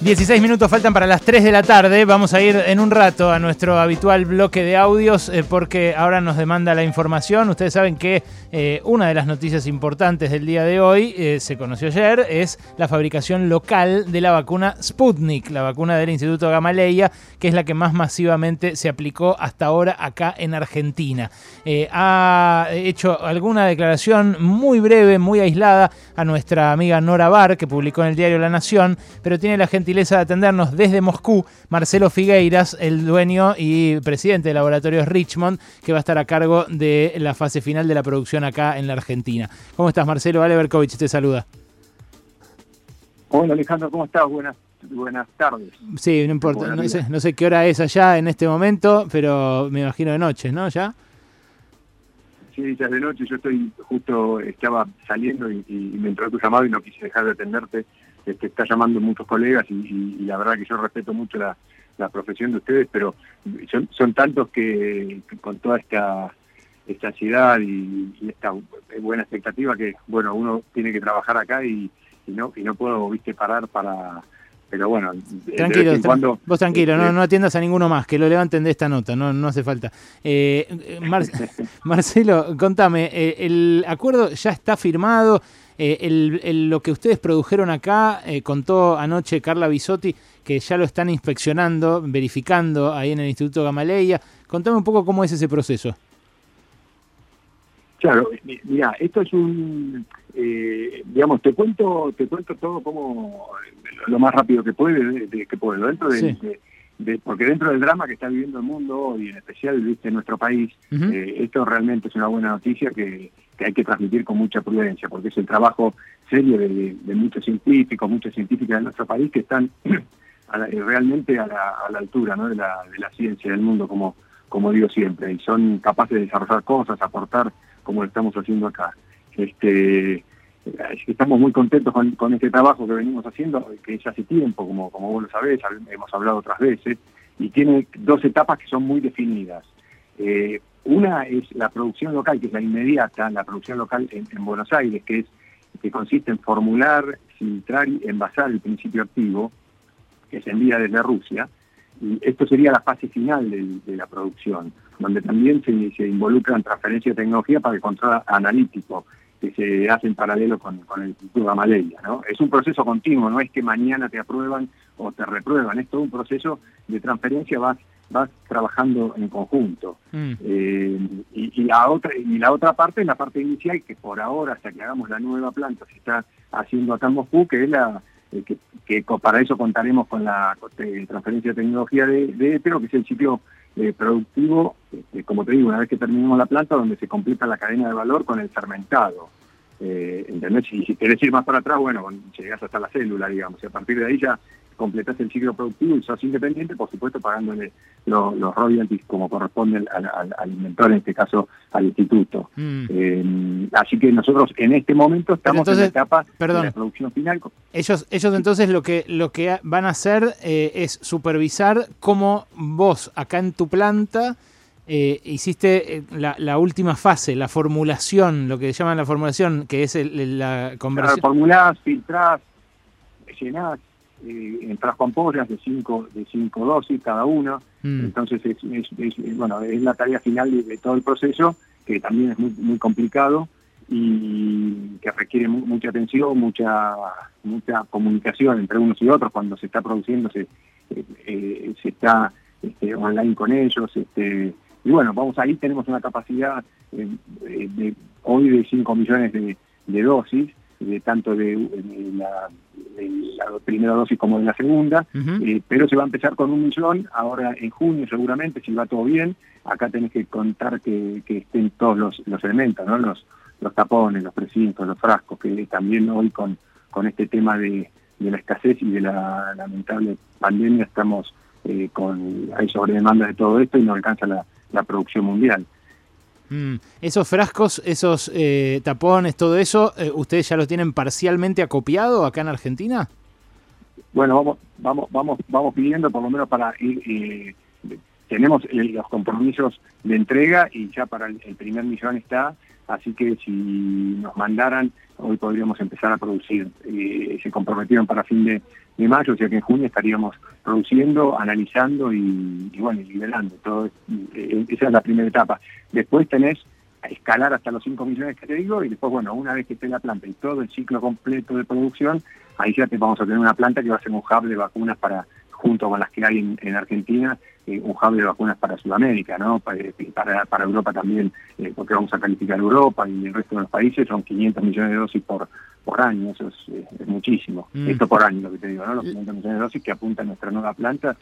16 minutos faltan para las 3 de la tarde. Vamos a ir en un rato a nuestro habitual bloque de audios eh, porque ahora nos demanda la información. Ustedes saben que eh, una de las noticias importantes del día de hoy, eh, se conoció ayer, es la fabricación local de la vacuna Sputnik, la vacuna del Instituto Gamaleya, que es la que más masivamente se aplicó hasta ahora acá en Argentina. ha hecho alguna declaración muy breve, muy aislada a nuestra amiga Nora Bar, que publicó en el diario La Nación, pero tiene la gente de atendernos desde Moscú Marcelo Figueiras, el dueño y presidente de Laboratorios Richmond, que va a estar a cargo de la fase final de la producción acá en la Argentina. ¿Cómo estás, Marcelo? Ale Berkovich te saluda. Hola, Alejandro, ¿cómo estás? Buenas, buenas tardes. Sí, no importa, no sé, no sé qué hora es allá en este momento, pero me imagino de noche, ¿no? ¿Ya? Sí, ya de noche, yo estoy justo, estaba saliendo y, me entró tu llamado y no quise dejar de atenderte que está llamando muchos colegas y, la verdad que yo respeto mucho la, profesión de ustedes, pero son, tantos que, con toda esta, esta ansiedad y, esta buena expectativa que, bueno, uno tiene que trabajar acá y, no y no puedo, viste, parar para... Pero bueno, tranquilo, vos tranquilo, no, este no atiendas a ninguno más, que lo levanten de esta nota, no, no hace falta. Eh, Marcelo, contame, eh, ¿el acuerdo ya está firmado? Eh, lo que ustedes produjeron acá, eh, contó anoche Carla Bisotti, que ya lo están inspeccionando, verificando ahí en el Instituto Gamaleya. Contame un poco cómo es ese proceso. Claro, mira, esto es un, eh, digamos, te cuento, te cuento todo como lo más rápido que puede, de, que puedo, dentro de, porque dentro del drama que está viviendo el mundo hoy, en especial viste nuestro país, esto realmente es una buena noticia que, que hay que transmitir con mucha prudencia, porque es el trabajo serio de, muchos científicos, muchas científicas de nuestro país que están realmente a la, altura de, la, ciencia del mundo, como, como digo siempre, y son capaces de desarrollar cosas, aportar como lo estamos haciendo acá. Este, estamos muy contentos con, este trabajo que venimos haciendo, que ya hace tiempo, como, como vos lo sabés, hemos hablado otras veces, y tiene dos etapas que son muy definidas. Eh, una es la producción local, que es la inmediata, la producción local en, Buenos Aires, que es que consiste en formular, filtrar y envasar el principio activo, que se envía desde Rusia. Y esto sería la fase final de, la producción, donde también se, se involucran transferencia de tecnología para el control analítico, que se hace en paralelo con, el Instituto Gamaleya. ¿no? Es un proceso continuo, no es que mañana te aprueban o te reprueban, es todo un proceso de transferencia, vas vas trabajando en conjunto. Mm. Eh, y, la otra, y la otra parte es la parte inicial, que por ahora, hasta que hagamos la nueva planta, se está haciendo acá en Moscú, que es la eh, que, para eso contaremos con la eh, transferencia de tecnología de, de que es el sitio productivo, este, como te digo, una vez que terminemos la planta, donde se completa la cadena de valor con el fermentado. Eh, ¿entendés? Y si querés ir más para atrás, bueno, llegás hasta la célula, digamos, y a partir de ahí ya completas el ciclo productivo y sos independiente, por supuesto pagándole los royalties como corresponde al, inventor, en este caso al instituto. Mm. Eh, así que nosotros en este momento estamos en la etapa de la producción final. Ellos, ellos entonces lo que, lo que van a hacer eh, es supervisar cómo vos acá en tu planta eh, hiciste la, última fase, la formulación, lo que llaman la formulación, que es la conversión. formulás, filtrás, llenás, eh, ampollas de cinco, de cinco dosis cada una, mm. entonces es, bueno, es la tarea final de, todo el proceso, que también es muy, muy complicado y que requiere mucha atención, mucha mucha comunicación entre unos y otros cuando se está produciendo, se, eh, eh, se está este, online con ellos, este, y bueno, vamos ahí, tenemos una capacidad de, hoy de 5 millones de, de dosis, de tanto de, la, primera dosis como de la segunda, eh, pero se va a empezar con un millón, ahora en junio seguramente, si va todo bien, acá tenés que contar que, estén todos los, los elementos, ¿no? los, los tapones, los precintos, los frascos, que también hoy con, con este tema de, la escasez y de la lamentable pandemia estamos eh, con hay sobredemanda de todo esto y no alcanza la, la producción mundial. Mm. Esos frascos, esos eh, tapones, todo eso, eh, ¿ustedes ya los tienen parcialmente acopiado acá en Argentina? Bueno, vamos, vamos, vamos, vamos pidiendo por lo menos para ir, eh, tenemos los compromisos de entrega y ya para el, primer millón está, así que si nos mandaran hoy podríamos empezar a producir. Eh, se comprometieron para fin de, mayo, o sea que en junio estaríamos produciendo, analizando y, bueno, y liberando. Todo, eh, esa es la primera etapa. Después tenés a escalar hasta los 5 millones que te digo y después, bueno, una vez que esté la planta y todo el ciclo completo de producción, ahí ya te vamos a tener una planta que va a ser un hub de vacunas para junto con las que hay en, Argentina, eh, un hub de vacunas para Sudamérica, ¿no? Eh, para, para, Europa también, eh, porque vamos a calificar Europa y el resto de los países, son 500 millones de dosis por, por año, eso es, muchísimo. Mm. Esto por año, lo que te digo, ¿no? Los 500 millones de dosis que apunta nuestra nueva planta,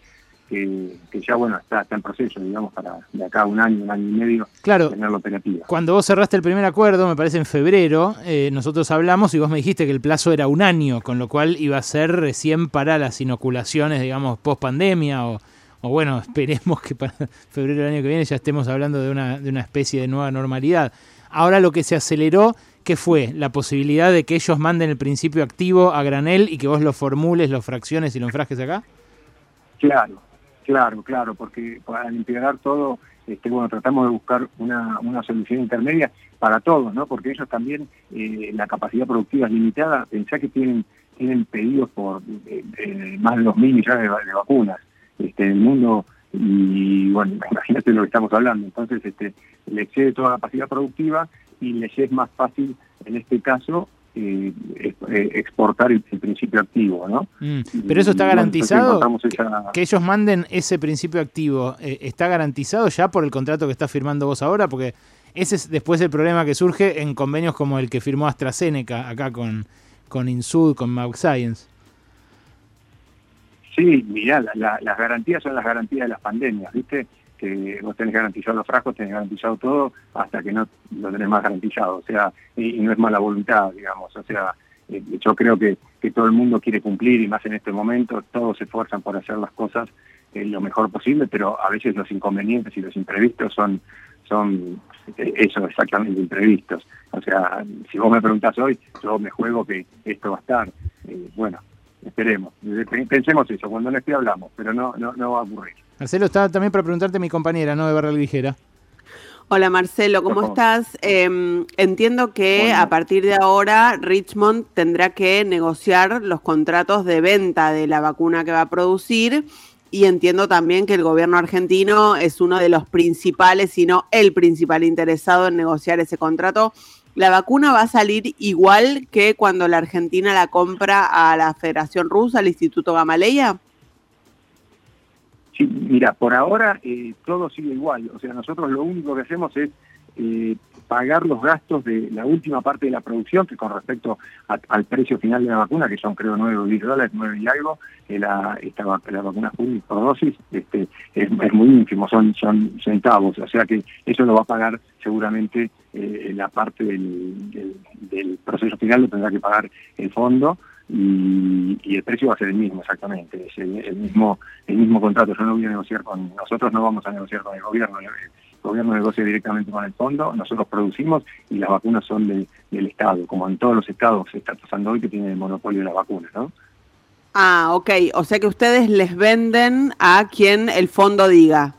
que, ya bueno está, está en proceso, digamos, para de acá a un año, un año y medio, claro, tenerlo operativa. Cuando vos cerraste el primer acuerdo, me parece en febrero, eh, nosotros hablamos y vos me dijiste que el plazo era un año, con lo cual iba a ser recién para las inoculaciones, digamos, post pandemia o, o bueno, esperemos que para febrero del año que viene ya estemos hablando de una, de una especie de nueva normalidad. Ahora lo que se aceleró, ¿qué fue? La posibilidad de que ellos manden el principio activo a granel y que vos lo formules, lo fracciones y lo enfrasques acá? Claro, Claro, claro, porque para integrar todo, este, bueno, tratamos de buscar una, una solución intermedia para todos, ¿no? Porque ellos también, eh, la capacidad productiva es limitada, pensá que tienen, tienen pedidos por eh, eh, más de 2.000 millones de, vacunas este, en el mundo y bueno, imagínate lo que estamos hablando, entonces este, le excede toda la capacidad productiva y les es más fácil en este caso eh, eh, exportar el, principio activo, ¿no? Mm, pero eso está garantizado, que, ellos manden ese principio activo, eh, ¿está garantizado ya por el contrato que está firmando vos ahora? Porque ese es después el problema que surge en convenios como el que firmó AstraZeneca acá con, con Insud, con Mauk Science. Sí, mirá, las garantías son las garantías de las pandemias, ¿viste? Que vos tenés garantizado los frascos, tenés garantizado todo, hasta que no lo tenés más garantizado. O sea, y, no es mala voluntad, digamos. O sea, eh, yo creo que, todo el mundo quiere cumplir y más en este momento, todos se esfuerzan por hacer las cosas eh, lo mejor posible, pero a veces los inconvenientes y los imprevistos son, son eh, eso, exactamente imprevistos. O sea, si vos me preguntás hoy, yo me juego que esto va a estar. bueno, esperemos. Pensemos eso, cuando no esté hablamos, pero no, no, no va a ocurrir. Marcelo, está también para preguntarte mi compañera, ¿no? De Barra Ligera. Hola Marcelo, ¿cómo estás? Em, entiendo que a partir de ahora Richmond tendrá que negociar los contratos de venta de la vacuna que va a producir y entiendo también que el gobierno argentino es uno de los principales, si no el principal interesado en negociar ese contrato. ¿La vacuna va a salir igual que cuando la Argentina la compra a la Federación Rusa, al Instituto Gamaleya? Sí, mira, por ahora eh, todo sigue igual. O sea, nosotros lo único que hacemos es eh, pagar los gastos de la última parte de la producción, que con respecto al precio final de la vacuna, que son creo 9 o 10 dólares, 9 y algo, eh, la, esta, la vacuna por dosis, este, es, muy ínfimo, son, son centavos. O sea que eso lo va a pagar seguramente la parte del, del proceso final, lo tendrá que pagar el fondo y, el precio va a ser el mismo exactamente, es el, mismo el mismo contrato. Yo no voy a negociar con, nosotros no vamos a negociar con el gobierno, el gobierno negocia directamente con el fondo, nosotros producimos y las vacunas son del Estado, como en todos los estados se está pasando hoy que tiene el monopolio de las vacunas, ¿no? Ah, ok, o sea que ustedes les venden a quien el fondo diga.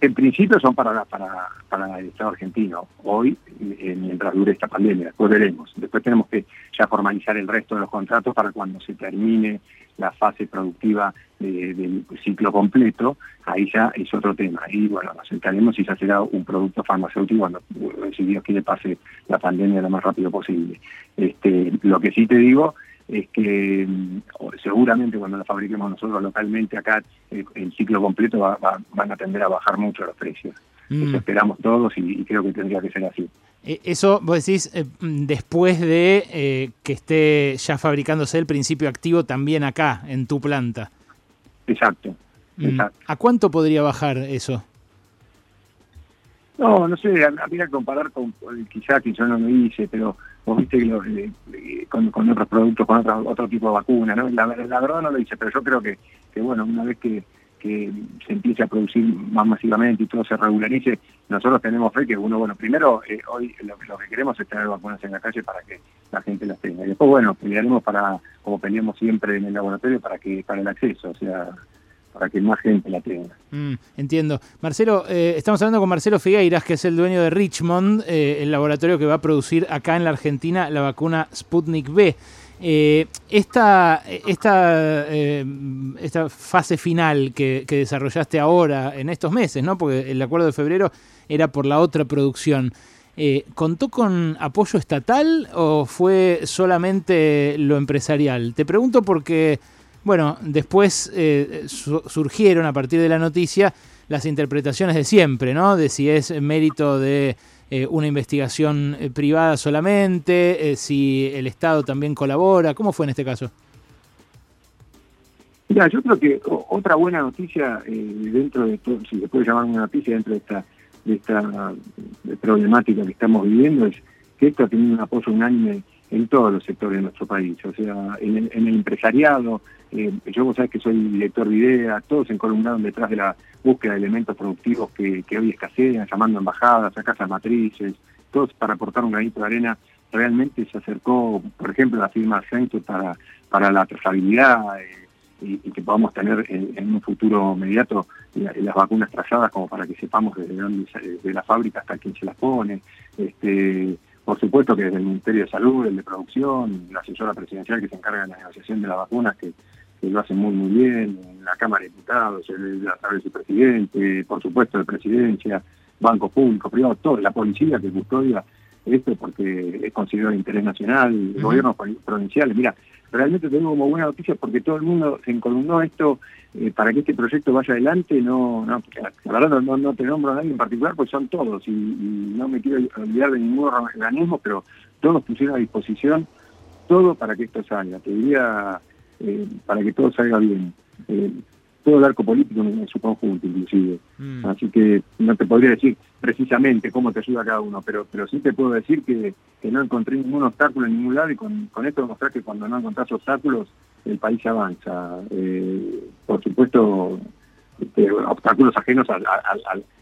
En principio son para, para, para el Estado argentino, hoy, eh, mientras dure esta pandemia, después veremos. Después tenemos que ya formalizar el resto de los contratos para cuando se termine la fase productiva del ciclo completo, ahí ya es otro tema. Y bueno, nos sentaremos y ya será un producto farmacéutico cuando, si Dios quiere, pase la pandemia lo más rápido posible. Este, lo que sí te digo es que mm, seguramente cuando la fabriquemos nosotros localmente acá el, ciclo completo va, van a tender a bajar mucho los precios. Mm. Eso esperamos todos y, creo que tendría que ser así. E, eso vos decís eh, mm, después de eh, que esté ya fabricándose el principio activo también acá, en tu planta. Exacto. exacto. ¿A cuánto podría bajar eso? No, no sé, habría que comparar con, quizá que yo no lo hice, pero vos viste que eh, con, otros productos, con otro, otro tipo de vacuna, ¿no? La, verdad no lo hice, pero yo creo que, que bueno, una vez que, que se empiece a producir más masivamente y todo se regularice, nosotros tenemos fe que uno, bueno, primero eh, hoy lo, que queremos es tener vacunas en la calle para que la gente las tenga. Y después, bueno, pelearemos para, como peleamos siempre en el laboratorio, para que para el acceso, o sea, para que más gente la tenga. Mm, entiendo. Marcelo, eh, estamos hablando con Marcelo Figueiras, que es el dueño de Richmond, eh, el laboratorio que va a producir acá en la Argentina la vacuna Sputnik B. Eh, esta, esta, esta fase final que, desarrollaste ahora, en estos meses, ¿no? porque el acuerdo de febrero era por la otra producción, ¿contó con apoyo estatal o fue solamente lo empresarial? Te pregunto porque bueno, después eh, surgieron a partir de la noticia las interpretaciones de siempre, ¿no? De si es mérito de eh, una investigación eh, privada solamente, si el Estado también colabora. ¿Cómo fue en este caso? Mira, yo creo que otra buena noticia dentro de todo, si se puede llamar una noticia dentro de esta, de esta problemática que estamos viviendo, es que esto ha tenido un apoyo unánime en todos los sectores de nuestro país, o sea, en el, en el empresariado, eh, yo vos sabés que soy director de IDEA, todos se encolumnaron detrás de la búsqueda de elementos productivos que, hoy escasean, llamando a embajadas, a casas matrices, todos para aportar un granito de arena. Realmente se acercó, por ejemplo, la firma Accenture para, para la trazabilidad eh, y, que podamos tener en, un futuro inmediato las vacunas trazadas como para que sepamos desde, desde la fábrica hasta quién se las pone. Este, por supuesto que desde el Ministerio de Salud, el de Producción, la asesora presidencial que se encarga de la negociación de las vacunas, que, lo hace muy muy bien, la Cámara de Diputados, el, a través del presidente, por supuesto de presidencia, bancos públicos, privados, todo, la policía que custodia esto porque es considerado de interés nacional, gobiernos provinciales. Mira, realmente tengo como buena noticia porque todo el mundo se encolumnó esto eh, para que este proyecto vaya adelante. No, no, la verdad no, no, te nombro a nadie en particular, pues son todos y, no me quiero olvidar de ningún organismo, pero todos pusieron a disposición todo para que esto salga. Te diría eh, para que todo salga bien. Eh, todo el arco político en, su conjunto, inclusive. Mm. Así que no te podría decir precisamente cómo te ayuda cada uno, pero pero sí te puedo decir que, no encontré ningún obstáculo en ningún lado y con, con esto demostrar que cuando no encontrás obstáculos, el país avanza. Eh, por supuesto, obstáculos ajenos al,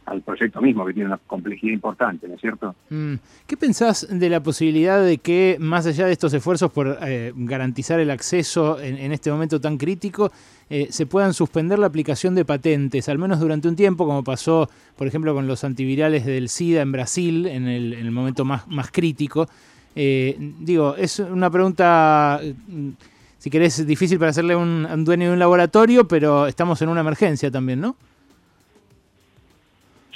al, proyecto mismo, que tiene una complejidad importante, ¿no es cierto? Mm. ¿Qué pensás de la posibilidad de que, más allá de estos esfuerzos por eh, garantizar el acceso en, este momento tan crítico, eh, se puedan suspender la aplicación de patentes, al menos durante un tiempo, como pasó, por ejemplo, con los antivirales del SIDA en Brasil, en el, momento más, más crítico? Eh, digo, es una pregunta si querés, difícil para hacerle un, un dueño de un laboratorio, pero estamos en una emergencia también, ¿no?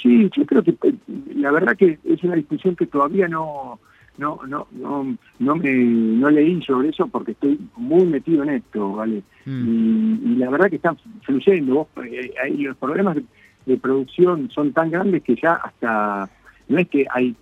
Sí, yo creo que eh, la verdad que es una discusión que todavía no no no no no me no leí sobre eso porque estoy muy metido en esto, ¿vale? Mm. Y, la verdad que están fluyendo. Eh, los problemas de, producción son tan grandes que ya hasta no es que hay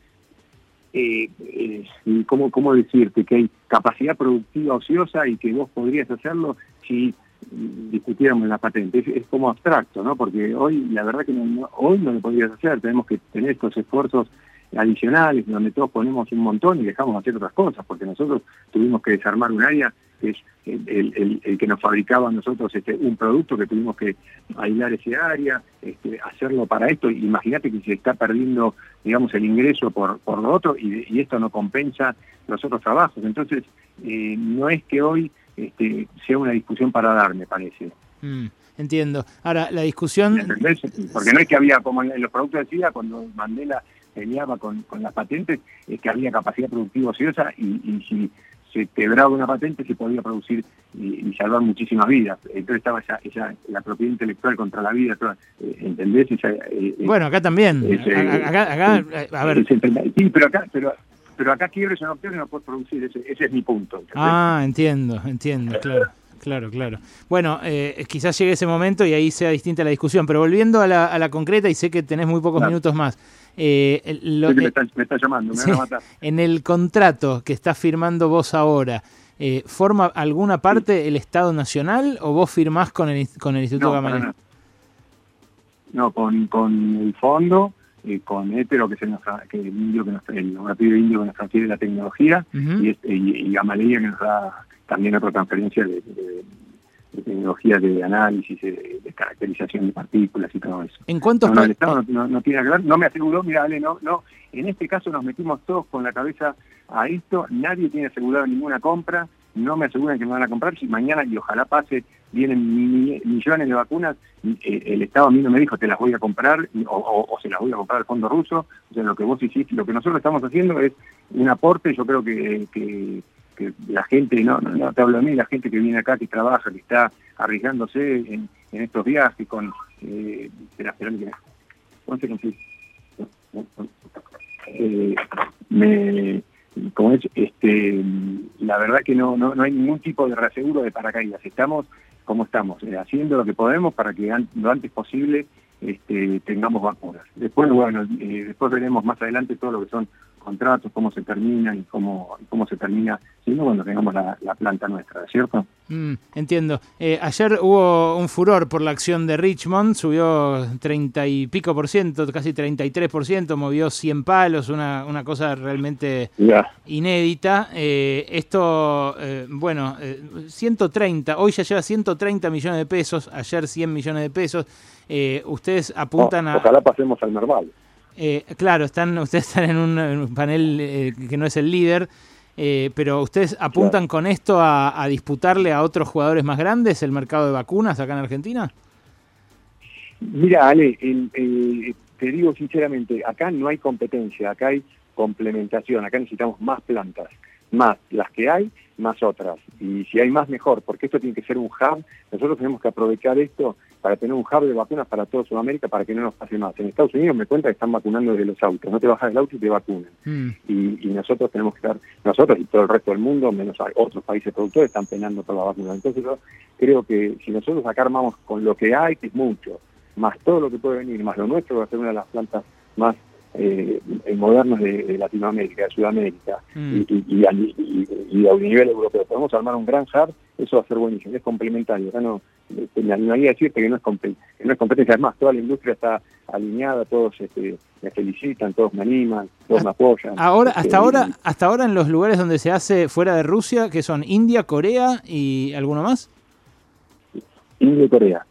eh, eh, ¿cómo, ¿cómo decirte? Que hay capacidad productiva ociosa y que vos podrías hacerlo si discutiéramos la patente. Es, como abstracto, ¿no? Porque hoy, la verdad que hoy no lo podrías hacer, tenemos que tener estos esfuerzos adicionales donde todos ponemos un montón y dejamos hacer otras cosas, porque nosotros tuvimos que desarmar un área que es el, que nos fabricaba a nosotros este, un producto que tuvimos que aislar ese área, este, hacerlo para esto. Imagínate que se está perdiendo, digamos, el ingreso por, por lo otro y, esto no compensa los otros trabajos. Entonces, eh, no es que hoy este, sea una discusión para dar, me parece. Mm, entiendo. Ahora, la discusión... Porque no es que había, como en los productos de SIDA, cuando Mandela peleaba con, con las patentes, es que había capacidad productiva ociosa y, y si se quebraba una patente se podía producir y, salvar muchísimas vidas. Entonces estaba esa, la propiedad intelectual contra la vida, eh, ¿entendés? Eh, bueno, acá también. acá, acá, a ver. sí, pero acá, pero, pero acá quiebres una opción y no puedes producir, ese, ese es mi punto. Ah, entiendo, entiendo, claro. Claro, claro. Bueno, eh, quizás llegue ese momento y ahí sea distinta la discusión, pero volviendo a la, a la concreta, y sé que tenés muy pocos minutos más, eh, me, está, llamando, me van a matar. En el contrato que estás firmando vos ahora, eh, ¿forma alguna parte el Estado Nacional o vos firmás con el, con el Instituto no, No, con, con el fondo, eh, con Hétero, que es el, que el indio que nos el laboratorio indio que nos transfiere la tecnología, y, este, y, Gamaleya que nos da también otra transferencia de de tecnología de análisis, de, caracterización de partículas y todo eso. ¿En cuántos no, el Estado no, tiene que ver, no me aseguró, mira, Ale, no, no, en este caso nos metimos todos con la cabeza a esto, nadie tiene asegurado ninguna compra, no me aseguran que me van a comprar. Si mañana, y ojalá pase, vienen millones de vacunas, eh, el Estado a mí no me dijo te las voy a comprar o, se las voy a comprar al fondo ruso. O sea, lo que vos hiciste, lo que nosotros estamos haciendo es un aporte, yo creo que, que, la gente, no, no, te hablo a mí, la gente que viene acá, que trabaja, que está arriesgándose en, estos viajes con... Eh, eh, me, como es, este, la verdad que no, no, no hay ningún tipo de reaseguro de paracaídas. Estamos como estamos, eh, haciendo lo que podemos para que lo antes posible este, tengamos vacunas. Después, bueno, eh, después veremos más adelante todo lo que son contratos, cómo se terminan y cómo, cómo se termina siendo cuando tengamos la, planta nuestra, ¿cierto? Mm, entiendo. Eh, ayer hubo un furor por la acción de Richmond, subió 30 y pico por ciento, casi 33 por ciento, movió 100 palos, una, una cosa realmente inédita. Eh, esto, eh, bueno, 130, hoy ya lleva 130 millones de pesos, ayer 100 millones de pesos. ustedes apuntan a... Ojalá pasemos al normal. Eh, claro, están, ustedes están en un, panel eh, que no es el líder, eh, pero ustedes apuntan con esto a, disputarle a otros jugadores más grandes el mercado de vacunas acá en Argentina. Mira, Ale, te digo sinceramente, acá no hay competencia, acá hay complementación, acá necesitamos más plantas, más las que hay, más otras. Y si hay más, mejor, porque esto tiene que ser un hub. Nosotros tenemos que aprovechar esto para tener un hub de vacunas para toda Sudamérica para que no nos pase más. En Estados Unidos me cuenta que están vacunando desde los autos. No te bajas del auto y te vacunan. Mm. Y, nosotros tenemos que estar, nosotros y todo el resto del mundo, menos otros países productores, están penando por la vacuna. Entonces yo creo que si nosotros acá armamos con lo que hay, que es mucho, más todo lo que puede venir, más lo nuestro, va a ser una de las plantas más eh, modernos de, Latinoamérica, de Sudamérica mm. y, a, nivel europeo. Podemos armar un gran hub, eso va a ser buenísimo, es complementario. Acá no, me animaría a decirte que no, es no es competencia, es más, toda la industria está alineada, todos este, me felicitan, todos me animan, todos me apoyan. Ahora, hasta este, ahora, hasta ahora en los lugares donde se hace fuera de Rusia, que son India, Corea y alguno más. India y Corea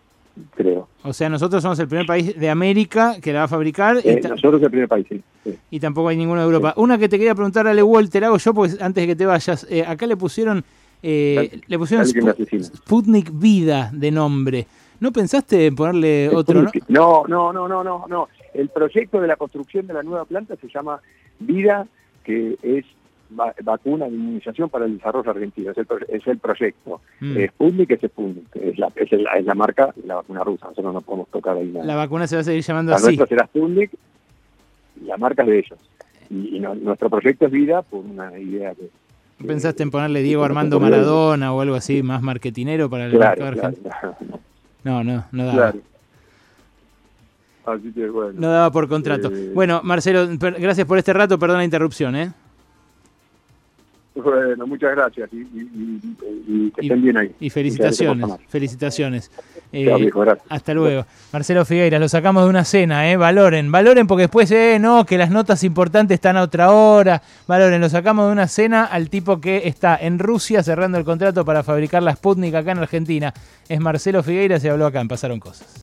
creo. O sea, nosotros somos el primer país de América que la va a fabricar. Eh, nosotros el primer país, sí. Y tampoco hay ninguno de Europa. Una que te quería preguntar, Ale Walter, hago yo, porque antes de que te vayas, eh, acá le pusieron, eh, le pusieron Sputnik Vida de nombre. ¿No pensaste en ponerle otro? No, no, no, no, no, no. El proyecto de la construcción de la nueva planta se llama Vida, que es vacuna de inmunización para el desarrollo argentino, es el, es el proyecto. Mm. Sputnik es Sputnik, es la, es, la, es la marca de la vacuna rusa, nosotros no podemos tocar ahí nada. La vacuna se va a seguir llamando la así. Nuestra será Sputnik, la marca es de ellos. Y, nuestro proyecto es vida por una idea que... ¿Pensaste en ponerle Diego Armando Maradona o algo así, más marketinero para el mercado argentino? no, no, no daba. Así que, bueno, no daba por contrato. Eh, bueno, Marcelo, gracias por este rato, perdón la interrupción, ¿eh? Bueno, muchas gracias y, que estén bien ahí. Y felicitaciones, felicitaciones. Eh, hasta luego. Marcelo Figueiras, lo sacamos de una cena, ¿eh? Valoren, valoren porque después, eh, no, que las notas importantes están a otra hora. Valoren, lo sacamos de una cena al tipo que está en Rusia cerrando el contrato para fabricar la Sputnik acá en Argentina. Es Marcelo Figueiras y habló acá en Pasaron Cosas.